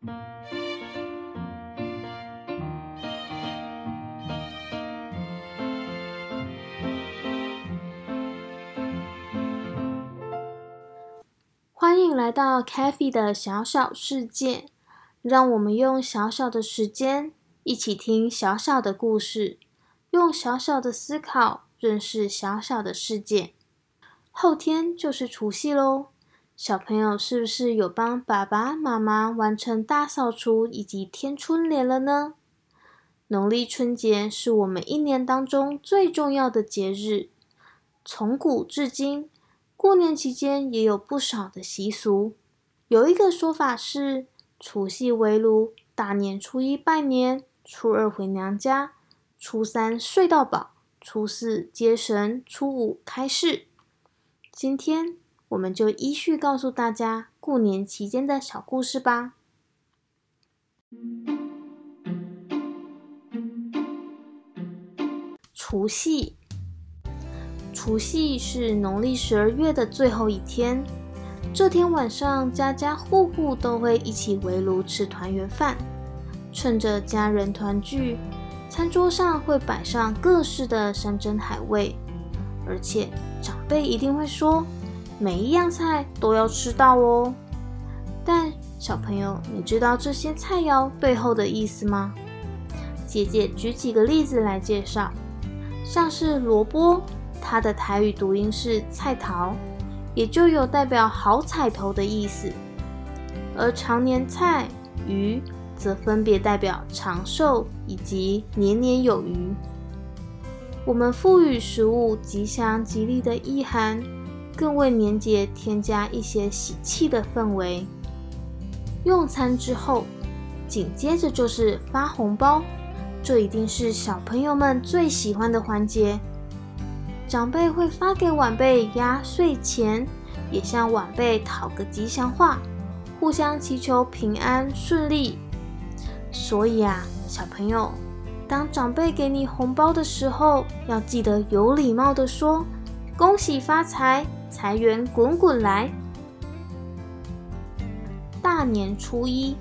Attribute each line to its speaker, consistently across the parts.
Speaker 1: 欢迎来到 c a f e 的小小世界，让我们用小小的时间一起听小小的故事，用小小的思考认识小小的世界。后天就是除夕喽，小朋友是不是有帮爸爸妈妈完成大扫除以及添春联了呢？农历春节是我们一年当中最重要的节日，从古至今。过年期间也有不少的习俗，有一个说法是：除夕围炉，大年初一拜年，初二回娘家，初三睡到饱，初四接神，初五开市。今天我们就依序告诉大家过年期间的小故事吧。除夕。除夕是农历十二月的最后一天，这天晚上家家户户都会一起围炉吃团圆饭。趁着家人团聚，餐桌上会摆上各式的山珍海味，而且长辈一定会说，每一样菜都要吃到哦。但小朋友，你知道这些菜肴背后的意思吗？姐姐举几个例子来介绍，像是萝卜。它的台语读音是“菜桃”，也就有代表好彩头的意思；而常年菜、鱼则分别代表长寿以及年年有余。我们赋予食物吉祥吉利的意涵，更为年节添加一些喜气的氛围。用餐之后，紧接着就是发红包，这一定是小朋友们最喜欢的环节。长辈会发给晚辈压岁钱，也向晚辈讨个吉祥话，互相祈求平安顺利。所以啊，小朋友，当长辈给你红包的时候，要记得有礼貌的说“恭喜发财，财源滚滚来”。大年初一，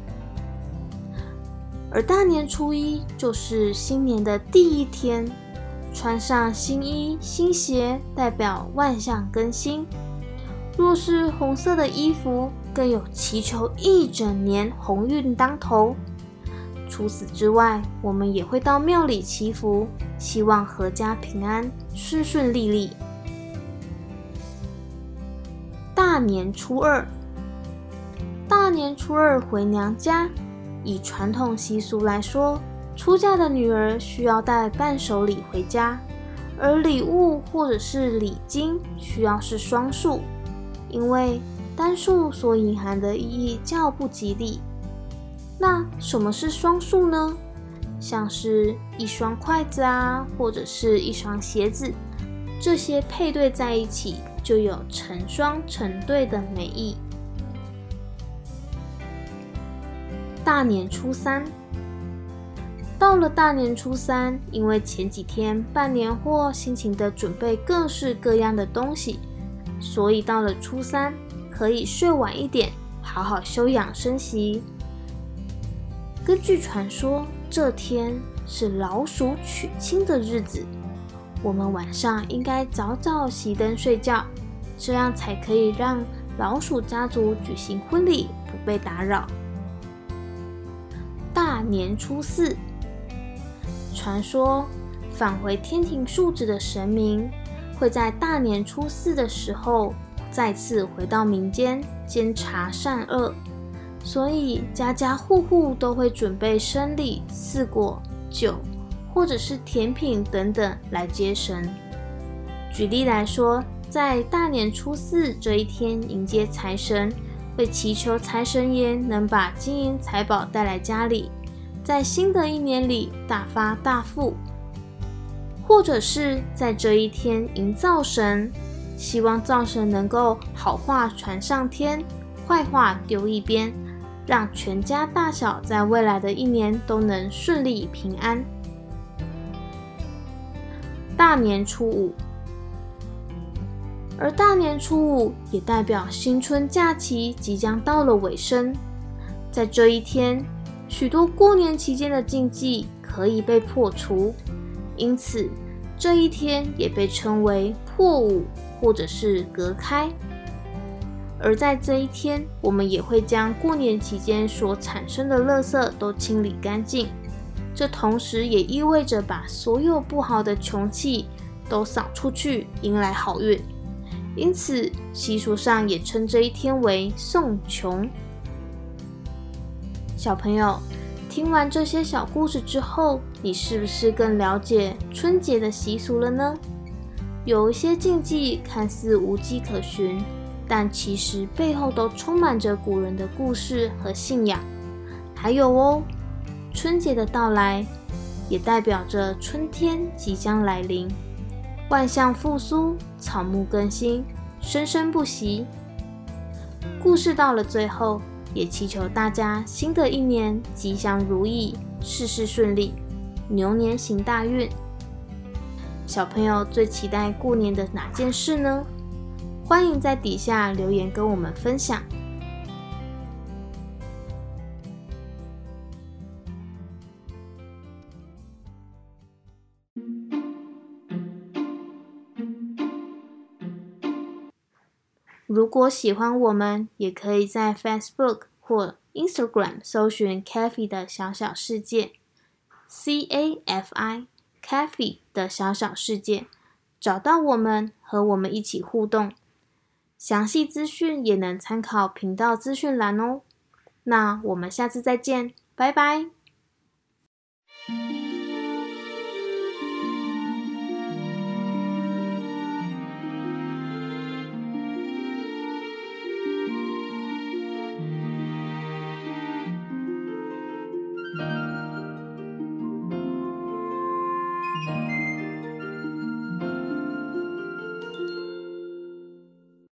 Speaker 1: 而大年初一就是新年的第一天。穿上新衣新鞋，代表万象更新。若是红色的衣服，更有祈求一整年鸿运当头。除此之外，我们也会到庙里祈福，希望阖家平安、顺顺利利。大年初二，大年初二回娘家，以传统习俗来说。出嫁的女儿需要带伴手礼回家，而礼物或者是礼金需要是双数，因为单数所隐含的意义较不吉利。那什么是双数呢？像是一双筷子啊，或者是一双鞋子，这些配对在一起就有成双成对的美意。大年初三。到了大年初三，因为前几天办年货，辛勤的准备各式各样的东西，所以到了初三可以睡晚一点，好好休养生息。根据传说，这天是老鼠娶亲的日子，我们晚上应该早早熄灯睡觉，这样才可以让老鼠家族举行婚礼不被打扰。大年初四。传说返回天庭述职的神明会在大年初四的时候再次回到民间监察善恶，所以家家户户都会准备生礼、四果、酒或者是甜品等等来接神。举例来说，在大年初四这一天迎接财神，会祈求财神爷能把金银财宝带来家里。在新的一年里大发大富，或者是在这一天迎灶神，希望灶神能够好话传上天，坏话丢一边，让全家大小在未来的一年都能顺利平安。大年初五，而大年初五也代表新春假期即将到了尾声。在这一天，许多过年期间的禁忌可以被破除，因此这一天也被称为破五或者是隔开。而在这一天，我们也会将过年期间所产生的垃圾都清理干净。这同时也意味着把所有不好的穷气都扫出去，迎来好运。因此，习俗上也称这一天为送穷。小朋友，听完这些小故事之后，你是不是更了解春节的习俗了呢？有一些禁忌看似无迹可寻，但其实背后都充满着古人的故事和信仰。还有哦。春节的到来，也代表着春天即将来临，万象复苏，草木更新，生生不息。故事到了最后，也祈求大家新的一年吉祥如意，事事顺利，牛年行大运。小朋友最期待过年的哪件事呢？欢迎在底下留言跟我们分享。如果喜欢我们，也可以在 Facebook 或 Instagram 搜寻 Cafe 的小小世界，C A F I Cafe 的小小世界，找到我们，和我们一起互动。详细资讯也能参考频道资讯栏哦。那我们下次再见，拜拜。